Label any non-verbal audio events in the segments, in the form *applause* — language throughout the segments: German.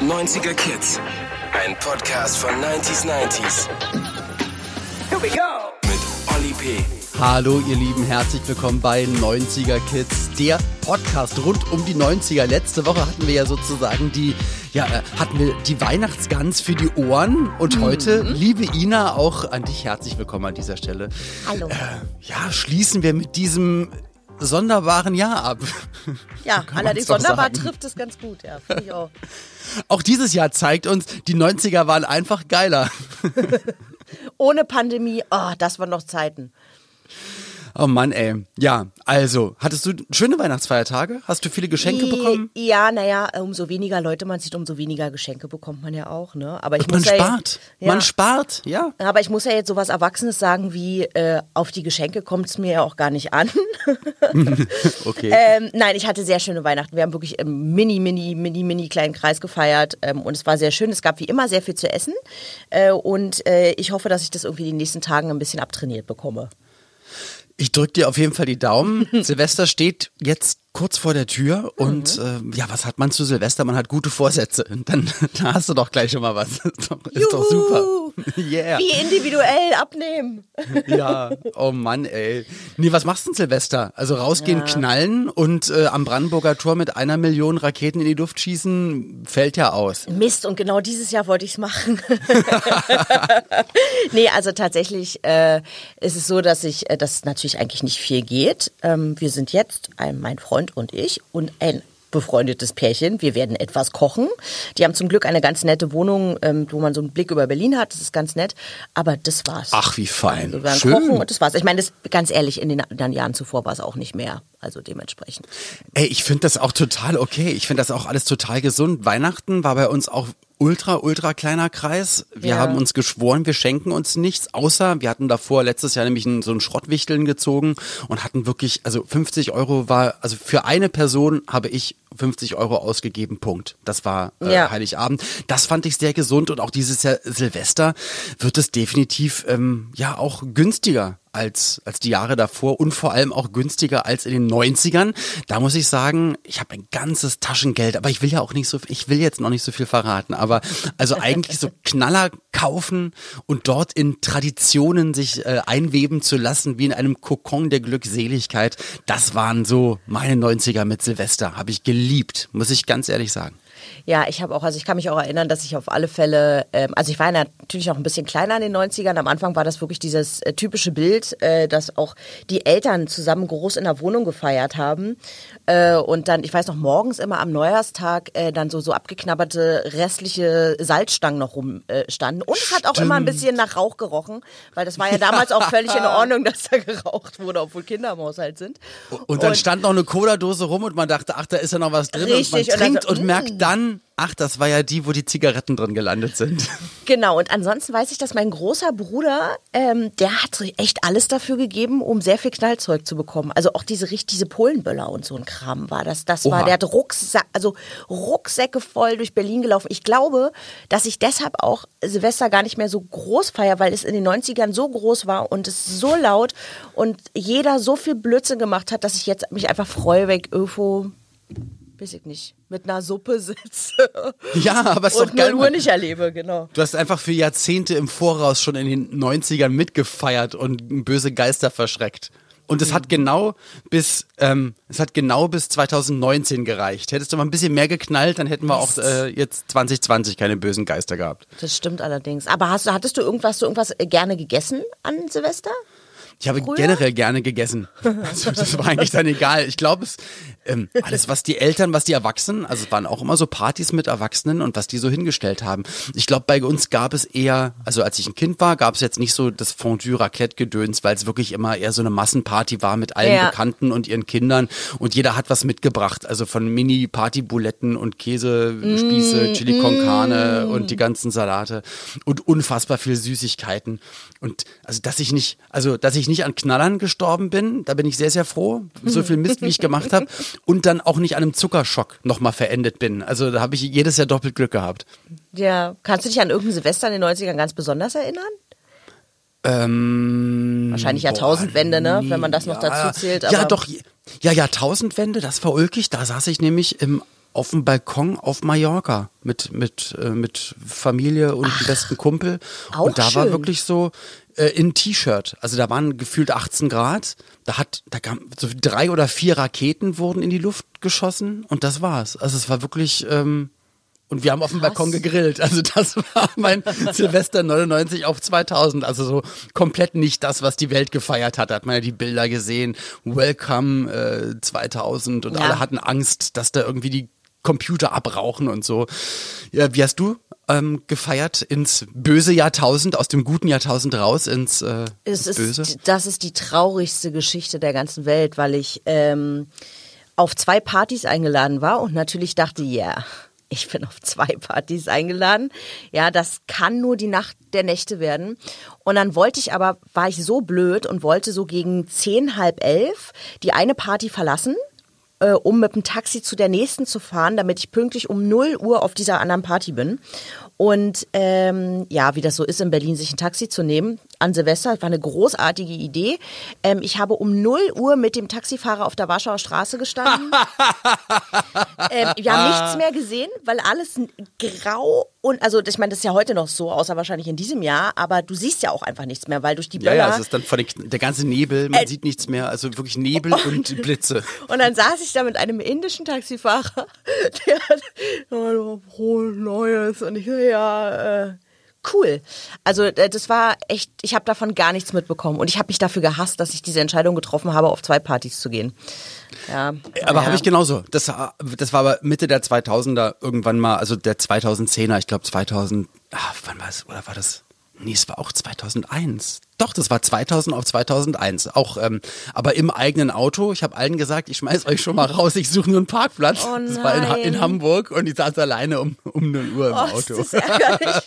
90er Kids. Ein Podcast von 90s 90s. Here we go. Mit Olli P. Hallo ihr Lieben, herzlich willkommen bei 90er Kids, der Podcast rund um die 90er. Letzte Woche hatten wir ja sozusagen die, ja, äh, hatten wir die Weihnachtsgans für die Ohren und Mhm. heute, liebe Ina, auch an dich herzlich willkommen an dieser Stelle. Hallo. Äh, ja, schließen wir mit diesem sonderbaren Jahr ab. *laughs* ja, allerdings sonderbar sagen. trifft es ganz gut, ja, finde ich auch. *laughs* Auch dieses Jahr zeigt uns, die 90er waren einfach geiler. *laughs* Ohne Pandemie, oh, das waren noch Zeiten. Oh Mann, ey. Ja, also, hattest du schöne Weihnachtsfeiertage? Hast du viele Geschenke I- bekommen? Ja, naja, umso weniger Leute man sieht, umso weniger Geschenke bekommt man ja auch, ne? Aber ich Und man muss ja, spart. Ja, Man spart, ja. aber ich muss ja jetzt sowas Erwachsenes sagen wie, äh, auf die Geschenke kommt es mir ja auch gar nicht an. *laughs* Okay. ähm, nein, ich hatte sehr schöne Weihnachten. Wir haben wirklich im mini, mini, mini, mini kleinen Kreis gefeiert ähm, und es war sehr schön. Es gab wie immer sehr viel zu essen äh, und äh, ich hoffe, dass ich das irgendwie die nächsten Tagen ein bisschen abtrainiert bekomme. Ich drück dir auf jeden Fall die Daumen. *laughs* Silvester steht jetzt kurz vor der Tür und Mhm. äh, ja, was hat man zu Silvester? Man hat gute Vorsätze. Dann *laughs* da hast du doch gleich schon mal was. *laughs* Ist doch, ist doch super. *laughs* Yeah. Wie individuell abnehmen. Ja, oh Mann, ey. Nee, was machst du denn Silvester? Also rausgehen, knallen und äh, am Brandenburger Tor mit einer Million Raketen in die Luft schießen, fällt ja aus. Mist, und genau dieses Jahr wollte ich es machen. nee, also tatsächlich äh, ist es so, dass ich, äh, dass natürlich eigentlich nicht viel geht. Ähm, wir sind jetzt, ein, mein Freund und ich, und ein befreundetes Pärchen. Wir werden etwas kochen. Die haben zum Glück eine ganz nette Wohnung, ähm, wo man so einen Blick über Berlin hat. Das ist ganz nett. Aber das war's. Ach, wie fein. Also wir werden Schön. kochen und das war's. Ich meine, das, ganz ehrlich, in den anderen Jahren zuvor war es auch nicht mehr. Also dementsprechend. Ey, ich finde das auch total okay. Ich finde das auch alles total gesund. Weihnachten war bei uns auch ultra, ultra kleiner Kreis. Wir Ja. haben uns geschworen, wir schenken uns nichts, außer wir hatten davor letztes Jahr nämlich einen, so einen Schrottwichteln gezogen und hatten wirklich, also 50 Euro war, also für eine Person habe ich 50 Euro ausgegeben, Punkt. Das war äh, Ja. Heiligabend. Das fand ich sehr gesund und auch dieses Jahr Silvester wird es definitiv ähm, ja auch günstiger als, als die Jahre davor und vor allem auch günstiger als in den 90ern. Da muss ich sagen, ich habe ein ganzes Taschengeld, aber ich will ja auch nicht so, ich will jetzt noch nicht so viel verraten, aber also *laughs* eigentlich so Knaller kaufen und dort in Traditionen sich äh, einweben zu lassen, wie in einem Kokon der Glückseligkeit, das waren so meine 90er mit Silvester, habe ich geliebt, muss ich ganz ehrlich sagen. Ja, ich habe auch, also ich kann mich auch erinnern, dass ich auf alle Fälle, ähm, also ich war ja natürlich auch ein bisschen kleiner in den 90ern. Am Anfang war das wirklich dieses äh, typische Bild, äh, dass auch die Eltern zusammen groß in der Wohnung gefeiert haben. Äh, und dann, ich weiß noch, morgens immer am Neujahrstag äh, dann so, so abgeknabberte restliche Salzstangen noch rumstanden. Äh, und es hat auch immer ein bisschen nach Rauch gerochen, weil das war ja *laughs* damals auch völlig in Ordnung, dass da geraucht wurde, obwohl Kinder im Haushalt sind. Und dann stand noch eine Cola-Dose rum und man dachte, ach, da ist ja noch was drin. Richtig, und und man dann trinkt so, und mm. merkt dann, ach, das war ja die, wo die Zigaretten drin gelandet sind. Genau, und ansonsten weiß ich, dass mein großer Bruder, ähm, der hat echt alles dafür gegeben, um sehr viel Knallzeug zu bekommen. Also auch diese richtig diese Polenböller und so ein Kram war das. Das war, Oha. der hat Rucksack, also Rucksäcke voll durch Berlin gelaufen. Ich glaube, dass ich deshalb auch Silvester gar nicht mehr so groß feier, weil es in den 90ern so groß war und es so laut und jeder so viel Blödsinn gemacht hat, dass ich jetzt mich einfach freue, ich irgendwo, weiß ich nicht, mit einer Suppe sitze. *laughs* Ja, aber es ist doch und geil. 0 Uhr nicht erlebe, genau. Du hast einfach für Jahrzehnte im Voraus schon in den 90ern mitgefeiert und böse Geister verschreckt. Und es hat genau bis ähm, es hat genau bis 2019 gereicht. Hättest du mal ein bisschen mehr geknallt, dann hätten wir auch äh, jetzt 2020 keine bösen Geister gehabt. Das stimmt allerdings. Aber hast du, hattest du irgendwas, du irgendwas äh, gerne gegessen an Silvester? Ich habe Früher? generell gerne gegessen. *laughs* Also das war eigentlich dann egal. Ich glaube, es ähm, alles, was die Eltern, was die Erwachsenen, also es waren auch immer so Partys mit Erwachsenen und was die so hingestellt haben. Ich glaube, bei uns gab es eher, also als ich ein Kind war, gab es jetzt nicht so das Fondue-Raclette-Gedöns, weil es wirklich immer eher so eine Massenparty war mit allen Ja. Bekannten und ihren Kindern und jeder hat was mitgebracht. Also von Mini-Party-Buletten und Käsespieße, Chili con Carne und die ganzen Salate und unfassbar viel Süßigkeiten. Und also, dass ich nicht, also, dass ich nicht an Knallern gestorben bin, da bin ich sehr, sehr froh. So viel Mist, wie ich gemacht habe. Und dann auch nicht an einem Zuckerschock nochmal verendet bin. Also, da habe ich jedes Jahr doppelt Glück gehabt. Ja. Kannst du dich an irgendein Silvester in den 90ern ganz besonders erinnern? Ähm, Wahrscheinlich Jahrtausendwende, ne? Wenn man das noch ja, dazu zählt. ja, doch. Ja, Jahrtausendwende, das war ulkig. Da saß ich nämlich im auf dem Balkon auf Mallorca mit, mit, äh, mit Familie und dem besten Kumpel. und da war schön. wirklich so äh, in T-Shirt. Also da waren gefühlt 18 Grad. Da hat, da kam so drei oder vier Raketen wurden in die Luft geschossen und das war's. Also es war wirklich, ähm, und wir haben auf dem Balkon gegrillt. Also das *laughs* war mein Silvester 99 auf 2000. Also so komplett nicht das, was die Welt gefeiert hat. Da hat man ja die Bilder gesehen. Welcome äh, 2000 und Ja. alle hatten Angst, dass da irgendwie die Computer abrauchen und so. Ja, wie hast du ähm, gefeiert ins böse Jahrtausend, aus dem guten Jahrtausend raus ins, äh, ins Böse? ist, das ist die traurigste Geschichte der ganzen Welt, weil ich ähm, auf zwei Partys eingeladen war und natürlich dachte, ja, ich bin auf zwei Partys eingeladen. Ja, das kann nur die Nacht der Nächte werden. Und dann wollte ich aber, war ich so blöd und wollte so gegen zehn, halb elf die eine Party verlassen äh, um mit dem Taxi zu der nächsten zu fahren, damit ich pünktlich um 0 Uhr auf dieser anderen Party bin. Und ähm, ja, wie das so ist in Berlin, sich ein Taxi zu nehmen an Silvester, war eine großartige Idee. Ähm, ich habe um 0 Uhr mit dem Taxifahrer auf der Warschauer Straße gestanden. *laughs* ähm, wir haben nichts mehr gesehen, weil alles grau und also ich meine, das ist ja heute noch so, außer wahrscheinlich in diesem Jahr, aber du siehst ja auch einfach nichts mehr, weil durch die Ja, Böller ja, es ist dann von der ganze Nebel, man Äh, sieht nichts mehr, also wirklich Nebel *laughs* und Blitze. Und dann saß ich da mit einem indischen Taxifahrer, *laughs* der hat oh, Neues. Und ich so, ja, äh, cool. Also äh, das war echt, ich habe davon gar nichts mitbekommen. Und ich habe mich dafür gehasst, dass ich diese Entscheidung getroffen habe, auf zwei Partys zu gehen. Ja, Aber ja. habe ich genauso. Das, das war aber Mitte der 2000er irgendwann mal, also der 2010er, ich glaube 2000, ah, wann war es, oder war das? Nee, es war auch 2001. Doch, das war 2000 auf 2001. Auch, ähm, aber im eigenen Auto. Ich habe allen gesagt, ich schmeiß euch schon mal raus, ich suche nur einen Parkplatz. Oh das war in, Ha- in. Hamburg und ich saß alleine um, um 0 Uhr im Oh, Auto. das ist ärgerlich.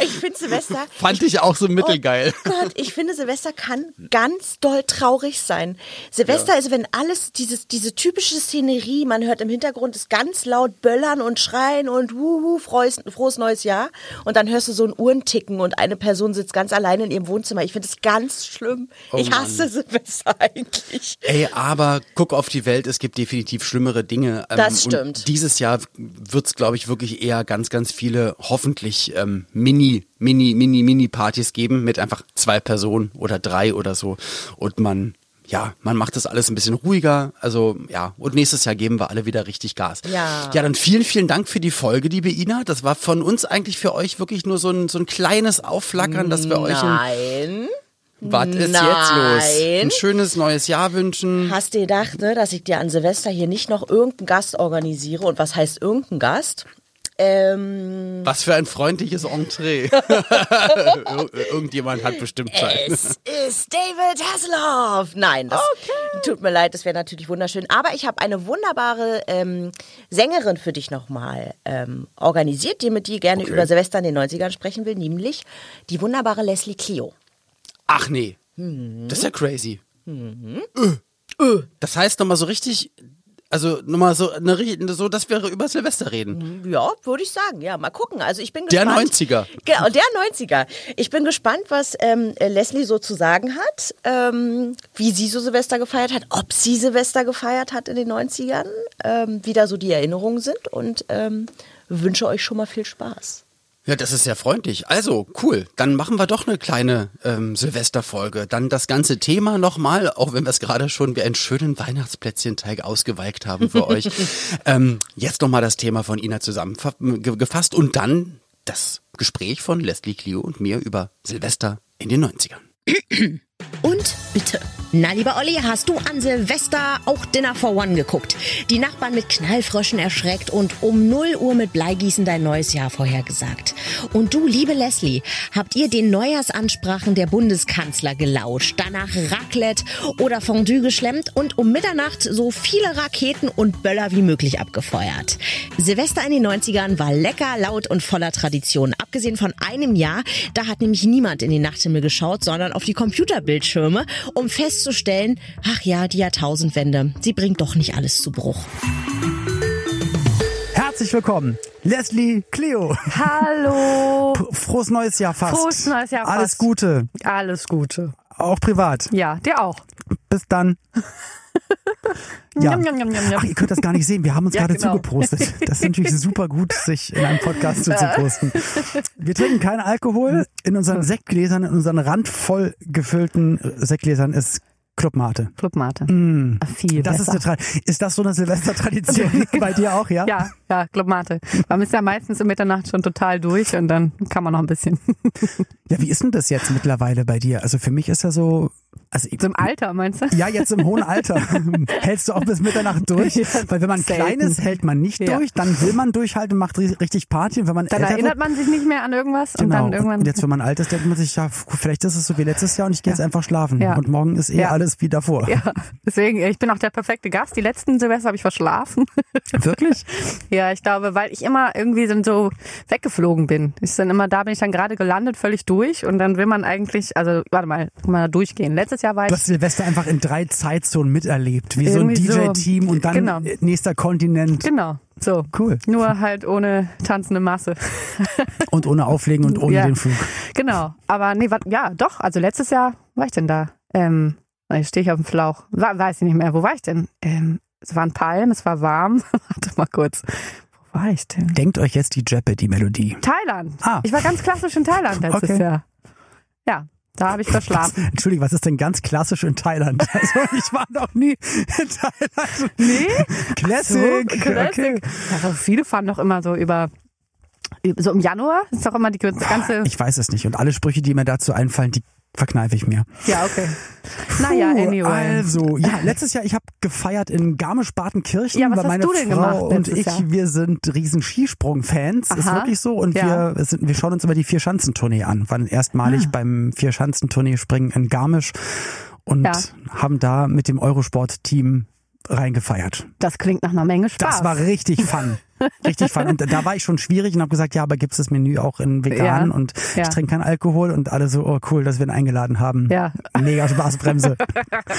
Ich finde Silvester. *laughs* Fand ich auch so mittelgeil. Oh Gott, ich finde Silvester kann ganz doll traurig sein. Silvester ist, wenn alles, dieses, diese typische Szenerie, man hört im Hintergrund ist ganz laut böllern und schreien und wuhu, frohes, frohes neues Jahr. Und dann hörst du so ein Uhrenticken und eine Person sitzt ganz alleine in ihrem Wohnzimmer. Ich finde es ganz schlimm. Oh ich Mann. hasse Silvester *laughs* eigentlich. Ey, aber guck auf die Welt, es gibt definitiv schlimmere Dinge. Ähm, Das und stimmt. dieses Jahr wird es, glaube ich, wirklich eher ganz, ganz viele, hoffentlich ähm, Mini, Mini, Mini, Mini-Partys geben mit einfach zwei Personen oder drei oder so. Und man, ja, man macht das alles ein bisschen ruhiger. Also ja, und nächstes Jahr geben wir alle wieder richtig Gas. Ja. Ja, dann vielen, vielen Dank für die Folge, liebe Ina. Das war von uns eigentlich für euch wirklich nur so ein, so ein kleines Aufflackern, dass wir euch ein, Nein. was ist jetzt los? Nein. Ein schönes neues Jahr wünschen. Hast du gedacht, ne, dass ich dir an Silvester hier nicht noch irgendeinen Gast organisiere? Und was heißt irgendein Gast? Ähm, Was für ein freundliches Entree. *laughs* Ir irgendjemand hat bestimmt Zeit. Es ist David Hasselhoff. Nein, das tut mir leid, das wäre natürlich wunderschön. Aber ich habe eine wunderbare ähm, Sängerin für dich nochmal ähm, organisiert, die mit dir gerne Okay. über Silvester in den 90ern sprechen will, nämlich die wunderbare Leslie Clio. Ach nee. Das ist ja crazy. Äh. Das heißt nochmal so richtig, also nochmal so, eine, so, dass wir über Silvester reden. Ja, würde ich sagen. Ja, mal gucken. Also ich bin Der gespannt. 90er. Genau, der 90er. Ich bin gespannt, was ähm, Leslie so zu sagen hat, ähm, wie sie so Silvester gefeiert hat, ob sie Silvester gefeiert hat in den 90ern, ähm, wie da so die Erinnerungen sind und ähm, wünsche euch schon mal viel Spaß. Ja, das ist sehr freundlich. Also, cool. Dann machen wir doch eine kleine ähm, Silvesterfolge. Dann das ganze Thema nochmal, auch wenn wir es gerade schon wie einen schönen Weihnachtsplätzchenteig ausgeweicht haben für euch. *laughs* Ähm, jetzt nochmal das Thema von Ina zusammengefasst und dann das Gespräch von Leslie Clio und mir über Silvester in den 90ern. Und bitte. Na, lieber Olli, hast du an Silvester auch Dinner for One geguckt? Die Nachbarn mit Knallfröschen erschreckt und um 0 Uhr mit Bleigießen dein neues Jahr vorhergesagt. Und du, liebe Leslie, habt ihr den Neujahrsansprachen der Bundeskanzler gelauscht, danach Raclette oder Fondue geschlemmt und um Mitternacht so viele Raketen und Böller wie möglich abgefeuert. Silvester in den 90ern war lecker, laut und voller Tradition. Abgesehen von einem Jahr, da hat nämlich niemand in den Nachthimmel geschaut, sondern auf die Computerbildschirme, um festzustellen, ach ja, die Jahrtausendwende, sie bringt doch nicht alles zu Bruch. Herzlich willkommen, Leslie Cleo. Hallo. *laughs* Frohes neues Jahr fast. Frohes neues Jahr Alles fast. Gute, Alles Gute. auch privat. Ja, dir auch. Bis dann. *laughs* Ja. Njam, njam, njam, njam, njam. Ach, ihr könnt das gar nicht sehen. Wir haben uns Ja, gerade genau. zugepostet. Das ist natürlich *laughs* super gut, sich in einem Podcast zuzuposten. Wir trinken keinen Alkohol. In unseren Sektgläsern, in unseren randvoll gefüllten Sektgläsern ist Clubmate. Clubmate. Ah, Viel Mm. Das besser. ist, eine Tra ist das so eine Silvestertradition *laughs* bei dir auch, ja? ja, ja, Clubmate. Man ist ja meistens um Mitternacht schon total durch und dann kann man noch ein bisschen. *laughs* Ja, wie ist denn das jetzt mittlerweile bei dir? Also für mich ist ja so, also ich, im Alter, meinst du? ja, jetzt im hohen Alter. *laughs* Hältst du auch bis Mitternacht durch? Ja, Weil wenn man selten. klein ist, hält man nicht Ja. durch, dann will man durchhalten, macht ri- richtig Party. Und wenn man Dann erinnert wird, man sich nicht mehr an irgendwas und Genau. dann irgendwann. Und jetzt, wenn man alt ist, denkt man sich, ja, vielleicht ist es so wie letztes Jahr und ich gehe jetzt einfach schlafen. Ja. Und morgen ist eh Ja. alles wie davor. ja, deswegen, ich bin auch der perfekte Gast. Die letzten Silvester habe ich verschlafen. *laughs* Wirklich? Ja, ich glaube, weil ich immer irgendwie so- weggeflogen bin. Ich dann immer, da bin ich dann gerade gelandet, völlig durch und dann will man eigentlich, also warte mal, mal durchgehen. Letztes Jahr war Du ich hast Silvester einfach in drei Zeitzonen miterlebt. Wie so ein Irgendwie so. DJ-Team und dann Genau. nächster Kontinent. genau so. Cool. Nur halt ohne tanzende Masse. *laughs* Und ohne Auflegen und ohne Ja. den Flug. Genau. Aber nee, wat, ja, doch. Also letztes Jahr war ich denn da. Ähm, jetzt stehe ich auf dem Flauch. Weiß ich nicht mehr. Wo war ich denn? Ähm, es waren Palmen, es war warm. *laughs* Warte mal kurz. Wo war ich denn? Denkt euch jetzt die Jeopardy-Melodie. Thailand. Ah. Ich war ganz klassisch in Thailand letztes Okay. Jahr. Ja, da habe ich verschlafen. *laughs* Entschuldigung, was ist denn ganz klassisch in Thailand? *laughs* Also ich war noch nie in Thailand. Nee? *laughs* Classic. So, Classic. Also viele fahren doch immer so über, so im Januar ist doch immer die ganze, Ich weiß es nicht. Und alle Sprüche, die mir dazu einfallen, die verkneife ich mir. ja, okay. Naja, anyway. Also, ja, letztes Jahr, ich habe gefeiert in Garmisch-Partenkirchen, Ja, was weil hast meine du denn Frau gemacht und ich, Jahr? wir sind riesen Skisprung-Fans, ist wirklich so. Und Ja. wir, sind, wir schauen uns immer die Vier-Schanzentournee an, waren erstmalig Ah. beim Vier-Schanzentournee springen in Garmisch und Ja. haben da mit dem Eurosport-Team reingefeiert. Das klingt nach einer Menge Spaß. Das war richtig fun. Richtig fun. Und da war ich schon schwierig und habe gesagt, ja, aber gibt's das Menü auch in vegan Ja, und ja. ich trinke keinen Alkohol und alle so, oh cool, dass wir ihn eingeladen haben. Ja. Mega Spaßbremse.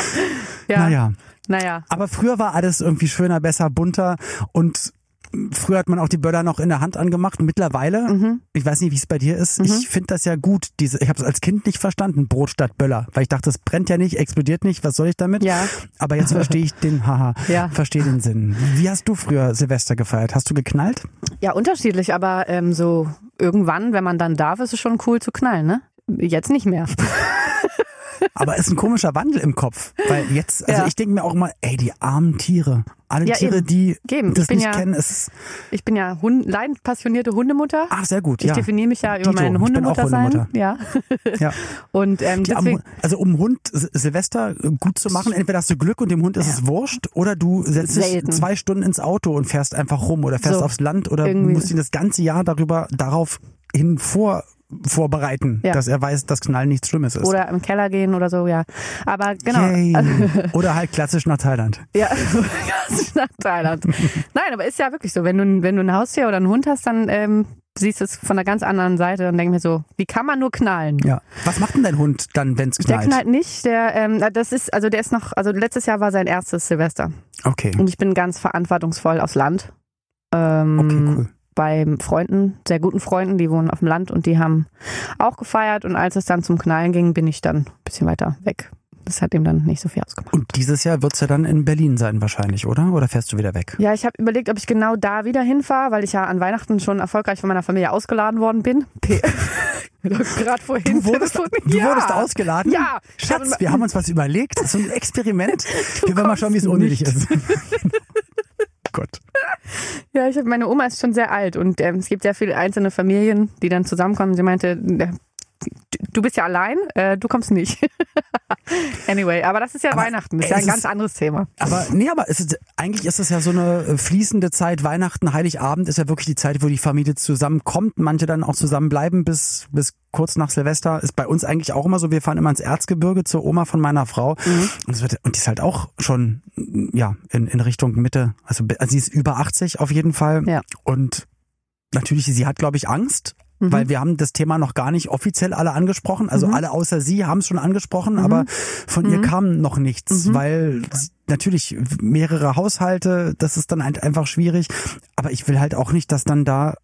*laughs* ja. Naja. Naja. Aber früher war alles irgendwie schöner, besser, bunter und früher hat man auch die Böller noch in der Hand angemacht. Mittlerweile, Mhm. ich weiß nicht, wie es bei dir ist, ich finde das ja gut. Diese, ich habe es als Kind nicht verstanden, Brot statt Böller, weil ich dachte, es brennt ja nicht, explodiert nicht, was soll ich damit? Ja. Aber jetzt verstehe ich den, haha, *laughs* Ja. verstehe den Sinn. Wie hast du früher Silvester gefeiert? Hast du geknallt? Ja, unterschiedlich, aber ähm, so irgendwann, wenn man dann darf, ist es schon cool zu knallen, ne? Jetzt nicht mehr. *laughs* Aber es ist ein komischer Wandel im Kopf, weil jetzt, also Ja. ich denke mir auch mal, ey, die armen Tiere, alle Ja, Tiere, eben. die Eben. das Ich bin nicht ja- kennen, ist, Ich bin ja Hund, leidenspassionierte Hundemutter. ach, sehr gut, ich ja. definiere mich ja über Dito, mein ich bin auch Hundemutter sein. Ja. ja. *laughs* Und ähm, Die deswegen, also um Hund Sil- Silvester gut zu machen, entweder hast du Glück und dem Hund ist es wurscht, oder du setzt dich zwei Stunden ins Auto und fährst einfach rum oder fährst So, aufs Land oder irgendwie. musst ihn das ganze Jahr darüber darauf hin vor vorbereiten, Ja. dass er weiß, dass Knallen nichts Schlimmes ist. oder im Keller gehen oder so, ja. Aber genau. Yay. *laughs* Oder halt klassisch nach Thailand. Ja, *laughs* ganz nach Thailand. Nein, aber ist ja wirklich so. Wenn du, wenn du ein Haustier oder einen Hund hast, dann ähm, siehst du es von einer ganz anderen Seite und denk mir so, wie kann man nur knallen? Ja. Was macht denn dein Hund dann, wenn es Der knallt? knallt nicht, der, ähm, das ist, also der ist noch, also letztes Jahr war sein erstes Silvester. Okay. Und ich bin ganz verantwortungsvoll aufs Land. Ähm, Okay, cool. Bei Freunden, sehr guten Freunden, die wohnen auf dem Land und die haben auch gefeiert. Und als es dann zum Knallen ging, bin ich dann ein bisschen weiter weg. Das hat ihm dann nicht so viel ausgemacht. Und dieses Jahr wird's ja dann in Berlin sein wahrscheinlich, oder? Oder fährst du wieder weg? Ja, ich habe überlegt, ob ich genau da wieder hinfahre, weil ich ja an Weihnachten schon erfolgreich von meiner Familie ausgeladen worden bin. *laughs* Gerade vorhin. Du wurdest, du telefoniert. wurdest Ja. ausgeladen? Ja. Schatz, wir haben uns was überlegt. So ein Experiment. *laughs* wir werden mal schauen, wie es nicht. ist. *laughs* Gott. Ja, ich hab, meine Oma ist schon sehr alt und ähm, es gibt sehr viele einzelne Familien, die dann zusammenkommen. Sie meinte, äh, du bist ja allein, äh, du kommst nicht. *laughs* anyway, aber das ist ja Aber, Weihnachten, das ist ja ein ganz ist- anderes Thema. Aber nee, aber ist, eigentlich ist es ja so eine äh, fließende Zeit. Weihnachten, Heiligabend ist ja wirklich die Zeit, wo die Familie zusammenkommt. Manche dann auch zusammenbleiben bis, bis kurz nach Silvester. Ist bei uns eigentlich auch immer so. Wir fahren immer ins Erzgebirge zur Oma von meiner Frau. Und, es wird, und die ist halt auch schon, ja, in, in Richtung Mitte. Also, also sie ist über 80 auf jeden Fall. Ja. Und natürlich, sie hat, glaube ich, Angst. Weil wir haben das Thema noch gar nicht offiziell alle angesprochen. Also alle außer sie haben es schon angesprochen, aber von ihr kam noch nichts, weil s- natürlich mehrere Haushalte, das ist dann halt einfach schwierig. Aber ich will halt auch nicht, dass dann da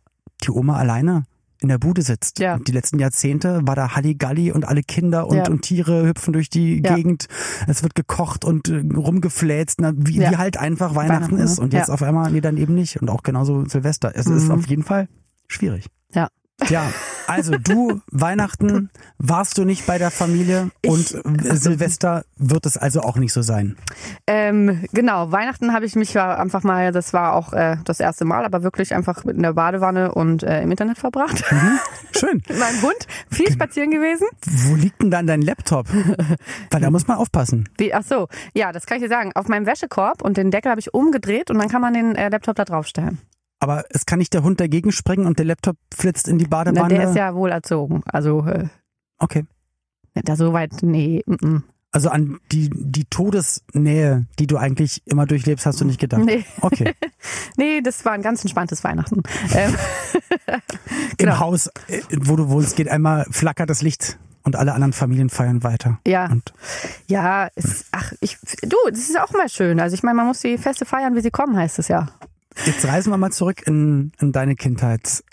die Oma alleine in der Bude sitzt. Ja. Die letzten Jahrzehnte war da Halligalli und alle Kinder und, Ja. und Tiere hüpfen durch die Ja. Gegend. Es wird gekocht und äh, rumgefläzt, na, wie, Ja. wie halt einfach Weihnachten, Weihnachten, ist. ne? Und jetzt auf einmal, nee, dann eben nicht. Und auch genauso Silvester. Es ist Mhm. auf jeden Fall schwierig. Ja. Ja, also du, Weihnachten warst du nicht bei der Familie und äh, Silvester wird es also auch nicht so sein. Ähm, genau, Weihnachten habe ich mich einfach mal, das war auch äh, das erste Mal, aber wirklich einfach in der Badewanne und äh, im Internet verbracht. Schön. *laughs* Mit meinem Hund. Viel spazieren gewesen. Wo liegt denn dann dein Laptop? Weil da muss man aufpassen. Wie, ach so, ja, das kann ich dir sagen. Auf meinem Wäschekorb und den Deckel habe ich umgedreht und dann kann man den äh, Laptop da draufstellen. Aber es kann nicht der Hund dagegen springen und der Laptop flitzt in die Na, Badewanne. der ist ja wohl erzogen. Also äh, okay. da so weit, nee. Mm -mm. Also an die, die Todesnähe, die du eigentlich immer durchlebst, hast du nicht gedacht. Nee. Okay. *laughs* nee, das war ein ganz entspanntes Weihnachten. Ähm, *laughs* Im Genau. Haus, äh, wo du wohnst, geht einmal flackert das Licht und alle anderen Familien feiern weiter. ja, Und ja, es, ach, ich, du, das ist auch mal schön. Also ich meine, man muss die Feste feiern, wie sie kommen, heißt es ja. Jetzt reisen wir mal zurück in, in deine Kindheit.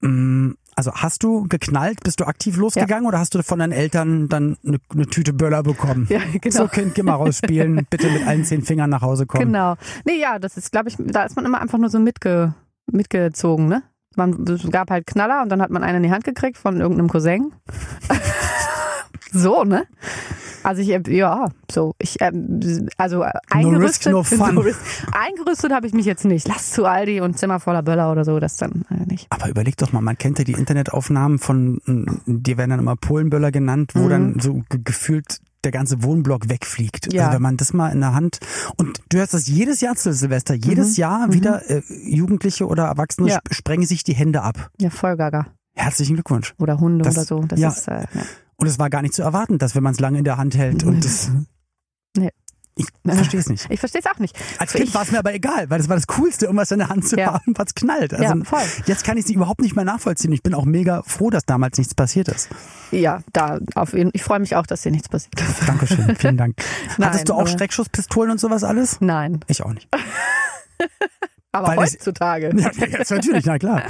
Mm, Also hast du geknallt? Bist du aktiv losgegangen oder hast du von deinen Eltern dann eine, eine Tüte Böller bekommen? Ja, genau. So Kind, geh mal rausspielen, *laughs* bitte mit allen zehn Fingern nach Hause kommen. Genau. Nee, ja, das ist, glaube ich, da ist man immer einfach nur so mitge, mitgezogen, ne? Man, es gab halt Knaller und dann hat man einen in die Hand gekriegt von irgendeinem Cousin. So, ne? Also ich, ja, so, ich, ähm, also äh, No risk, eingerüstet, no so *laughs* eingerüstet habe ich mich jetzt nicht. Lass zu Aldi und Zimmer voller Böller oder so, das dann äh, nicht. Aber überleg doch mal, man kennt ja die Internetaufnahmen von, mm, die werden dann immer Polenböller genannt, wo Mhm. dann so ge- gefühlt der ganze Wohnblock wegfliegt. Ja. Also wenn man das mal in der Hand und du hörst das jedes Jahr zu Silvester, jedes Jahr wieder äh, Jugendliche oder Erwachsene Mhm. Ja. sp- sprengen sich die Hände ab. Ja, Vollgaga. Herzlichen Glückwunsch. Oder Hunde Das- oder so. Das ja. ist, äh, ja. Und es war gar nicht zu erwarten, dass wenn man es lange in der Hand hält und das. *laughs* Nee. Ich verstehe es nicht. *laughs* Ich verstehe es auch nicht. Als Kind Ich- war es mir aber egal, weil das war das Coolste, irgendwas in der Hand zu Ja. haben, was knallt. Also Ja, voll. jetzt kann ich es überhaupt nicht mehr nachvollziehen. Ich bin auch mega froh, dass damals nichts passiert ist. Ja, da auf jeden Ich freue mich auch, dass dir nichts passiert ist. *laughs* Dankeschön, vielen Dank. Nein, Hattest du auch aber- Streckschusspistolen und sowas alles? Nein. Ich auch nicht. Aber Weil heutzutage. Ja, jetzt natürlich, na klar.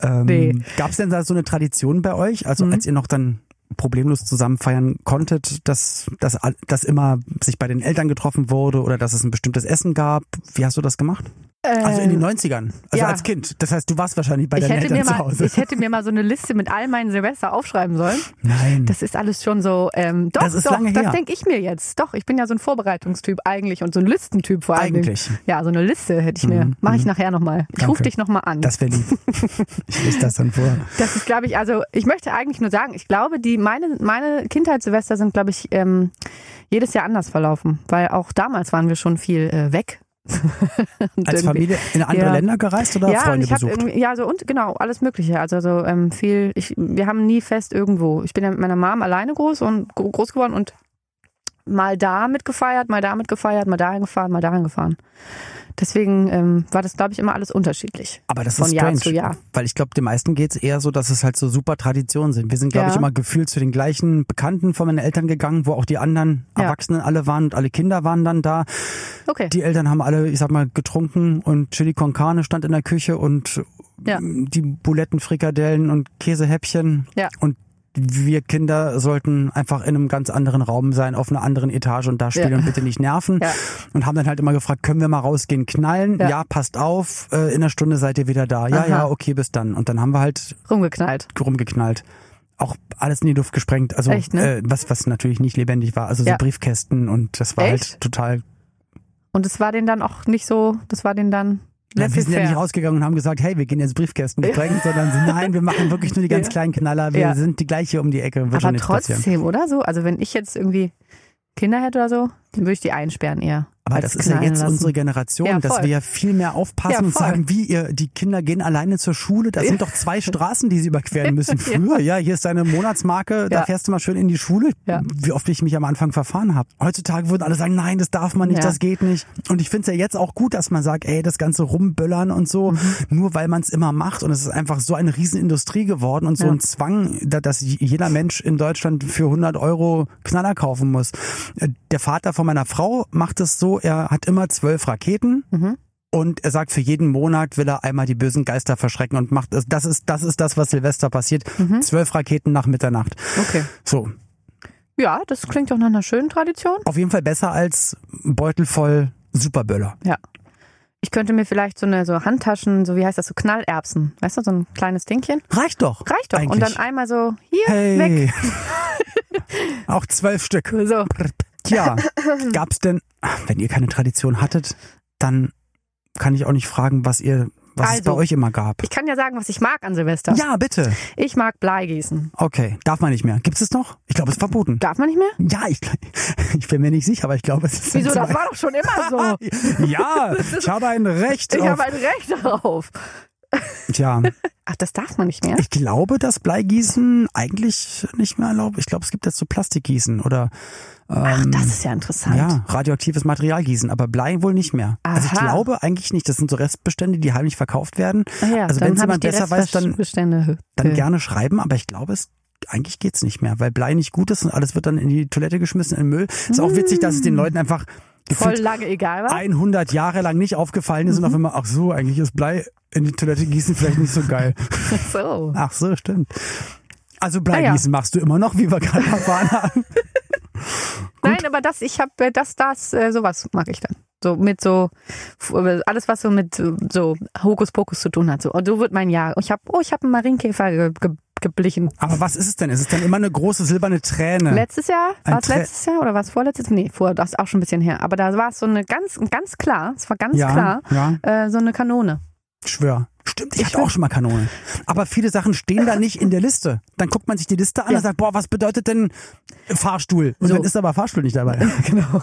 Ähm, Nee. Mhm. Gab es denn da so eine Tradition bei euch? Also als ihr noch dann problemlos zusammen feiern konntet, dass, dass, dass immer sich bei den Eltern getroffen wurde oder dass es ein bestimmtes Essen gab? Wie hast du das gemacht? Also in den 90ern, also ja. als Kind. Das heißt, du warst wahrscheinlich bei ich deinen Eltern mir zu mal, Hause. ich hätte mir mal so eine Liste mit all meinen Silvester aufschreiben sollen. Nein. Das ist alles schon so, ähm, doch, Das ist doch, lange das denke ich mir jetzt. Doch, ich bin ja so ein Vorbereitungstyp eigentlich und so ein Listentyp vor allem. Eigentlich. Ja, so eine Liste hätte ich mir. Mhm, Mache ich mhm. nachher nochmal. Ich rufe dich nochmal an. das wäre lieb. *laughs* Ich lese das dann vor. Das ist, glaube ich, also ich möchte eigentlich nur sagen, ich glaube, die meine meine Kindheitssilvester sind, glaube ich, ähm, jedes Jahr anders verlaufen, weil auch damals waren wir schon viel äh, weg. *laughs* Als Familie in andere Ja. Länder gereist oder ja, und Freunde ich habe besucht? ja, so und genau, alles Mögliche. Also so ähm, viel, ich, wir haben nie fest irgendwo. Ich bin ja mit meiner Mom alleine groß und gro- groß geworden und mal da mitgefeiert, mal da mitgefeiert, mal dahin gefahren, mal dahin gefahren. Deswegen ähm, war das, glaube ich, immer alles unterschiedlich. Aber das ist Jahr strange, zu Jahr. weil ich glaube, den meisten geht's eher so, dass es halt so super Traditionen sind. Wir sind, glaube Ja. ich, immer gefühlt zu den gleichen Bekannten von meinen Eltern gegangen, wo auch die anderen Ja. Erwachsenen alle waren und alle Kinder waren dann da. Okay. Die Eltern haben alle, ich sag mal, getrunken und Chili con Carne stand in der Küche und Ja. die Buletten, Frikadellen und Käsehäppchen. Ja. Und wir Kinder sollten einfach in einem ganz anderen Raum sein, auf einer anderen Etage und da spielen Ja. und bitte nicht nerven. Ja. Und haben dann halt immer gefragt, können wir mal rausgehen, knallen? Ja, Ja. passt auf, äh, in einer Stunde seid ihr wieder da. Ja, Aha. ja, okay, bis dann. Und dann haben wir halt Rumgeknallt. rumgeknallt. Auch alles in die Luft gesprengt. Also Echt, ne? äh, was, was natürlich nicht lebendig war. Also so. Briefkästen und das war Echt? halt total Und es war denen dann auch nicht so, das war denen dann Ja, wir sind ja nicht rausgegangen und haben gesagt, hey, wir gehen jetzt Briefkästen sprengen, *laughs* sondern so, nein, wir machen wirklich nur die ganz kleinen Knaller. Wir Ja. sind die gleich hier um die Ecke. Aber nichts passieren. trotzdem, oder so? Also wenn ich jetzt irgendwie Kinder hätte oder so, dann würde ich die einsperren eher. Aber das ist ja jetzt lassen. unsere Generation, Ja, dass wir ja viel mehr aufpassen Ja, und sagen, wie ihr, die Kinder gehen alleine zur Schule. Das sind doch zwei Straßen, die sie überqueren *laughs* müssen. Früher, ja, hier ist deine Monatsmarke, da fährst du mal schön in die Schule. Wie oft ich mich am Anfang verfahren habe. Heutzutage würden alle sagen, nein, das darf man nicht, das geht nicht. Und ich finde es ja jetzt auch gut, dass man sagt, ey, das ganze Rumböllern und so, Mhm. nur weil man es immer macht. Und es ist einfach so eine Riesenindustrie geworden und so ein Zwang, da- dass jeder Mensch in Deutschland für 100 Euro Knaller kaufen muss. Äh, Der Vater von meiner Frau macht es so, er hat immer zwölf Raketen Mhm. und er sagt, für jeden Monat will er einmal die bösen Geister verschrecken und macht das. Das ist das, ist das was Silvester passiert. Zwölf Raketen nach Mitternacht. Okay. So, Ja, das klingt doch nach einer schönen Tradition. auf jeden Fall besser als Beutel voll Superböller. Ja. Ich könnte mir vielleicht so eine so Handtaschen, so wie heißt das, so Knallerbsen, weißt du, so ein kleines Dingchen. Reicht doch. Reicht doch. Und Eigentlich. dann einmal so hier hey. weg. *laughs* *laughs* Auch zwölf Stück. So. Tja, *laughs* gab's denn, wenn ihr keine Tradition hattet, dann kann ich auch nicht fragen, was ihr, was es bei Also, euch immer gab. Ich kann ja sagen, was ich mag an Silvester. Ja, bitte. Ich mag Bleigießen. Okay, darf man nicht mehr. Gibt es noch? Ich glaube, es ist verboten. Darf man nicht mehr? Ja, ich, *laughs* ich bin mir nicht sicher, aber ich glaube, es ist. Wieso? Das war doch schon immer so. *laughs* ja, ich habe ein Recht Ich auf. habe ein Recht darauf. Tja, Ach, das darf man nicht mehr? ich glaube, dass Bleigießen eigentlich nicht mehr erlaubt. Ich glaube, es gibt jetzt so Plastikgießen oder Ach, das ist ja interessant. ja, radioaktives Material gießen, aber Blei wohl nicht mehr. Also ich Aha. glaube eigentlich nicht. Das sind so Restbestände, die heimlich verkauft werden. Ach ja, also wenn jemand besser weiß, dann, dann gerne schreiben, aber ich glaube, es eigentlich geht's nicht mehr, weil Blei nicht gut ist und alles wird dann in die Toilette geschmissen, in den Müll. Ist auch witzig, dass es den Leuten einfach Voll lange egal war. 100 Jahre lang nicht aufgefallen ist und auf einmal, ach so, eigentlich ist Blei in die Toilette gießen vielleicht nicht so geil. *laughs* So. Ach so, stimmt. Also Ah Bleigießen machst du immer noch, wie wir gerade erfahren haben. *laughs* Nein, aber das, ich habe das, das, äh, sowas mag ich dann. So mit so f- alles, was so mit äh, so Hokuspokus zu tun hat. So, und so wird mein Jahr. Ich habe, oh, ich habe einen Marienkäfer ge ge geblichen. Aber was ist es denn? Ist es dann immer eine große silberne Träne? Letztes Jahr? War es letztes Jahr oder war es vorletztes? Nee, vor, das ist auch schon ein bisschen her. Aber da war es so eine ganz, ganz klar, es war ganz ja, klar, ja, äh, so eine Kanone. schwör. Stimmt, ich, Ich hatte auch schon mal Kanone. Aber viele Sachen stehen da nicht in der Liste. Dann guckt man sich die Liste an Ja. und sagt, boah, was bedeutet denn Fahrstuhl? Und So. dann ist aber Fahrstuhl nicht dabei. *laughs* *laughs* Genau.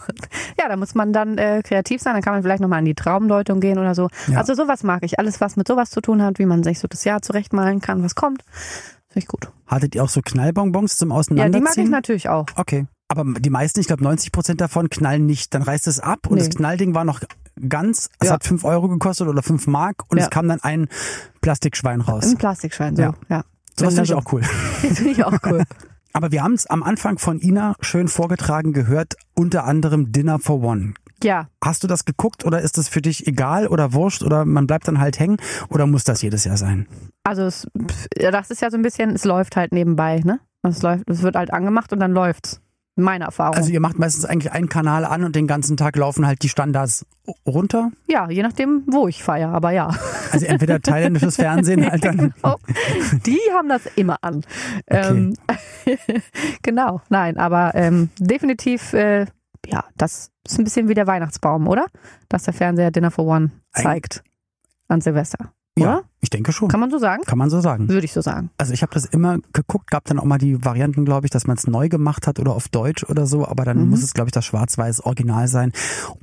Ja, da muss man dann äh, kreativ sein, dann kann man vielleicht nochmal an die Traumdeutung gehen oder so. Ja. Also sowas mag ich. Alles, was mit sowas zu tun hat, wie man sich so das Jahr zurechtmalen kann, was kommt, finde ich gut. Hattet ihr auch so Knallbonbons zum Ja, die Auseinanderziehen? mag ich natürlich auch. Okay. Aber die meisten, ich glaube 90 Prozent davon knallen nicht. Dann reißt es ab und Nee. das Knallding war noch ganz, es Ja. hat fünf Euro gekostet oder fünf Mark und Ja. es kam dann ein Plastikschwein raus. Ein Plastikschwein, so. Ja. Ja. Sowas Wenn finde ich auch cool. *laughs* so- finde ich auch cool. Aber wir haben es am Anfang von Ina schön vorgetragen gehört, unter anderem Dinner for One. Ja, Hast du das geguckt oder ist das für dich egal oder wurscht oder man bleibt dann halt hängen oder muss das jedes Jahr sein? also es, das ist ja so ein bisschen, es läuft halt nebenbei, ne? Es läuft, es wird halt angemacht und dann läuft's. Meine Erfahrung. Also ihr macht meistens eigentlich einen Kanal an und den ganzen Tag laufen halt die Standards runter. ja, je nachdem, wo ich feiere, aber ja. Also entweder *laughs* thailändisches Fernsehen halt dann. Oh, *laughs* die haben das immer an. Ähm, *laughs* genau, nein, aber ähm, definitiv, äh, ja, das ist ein bisschen wie der Weihnachtsbaum, oder? Dass der Fernseher Dinner for One Eig- zeigt an Silvester. Ja, Oder? ich denke schon. Kann man so sagen? Kann man so sagen. Würde ich so sagen. Also ich habe das immer geguckt, gab dann auch mal die Varianten, glaube ich, dass man es neu gemacht hat oder auf Deutsch oder so, aber dann Mhm. muss es, glaube ich, das schwarz-weiß Original sein.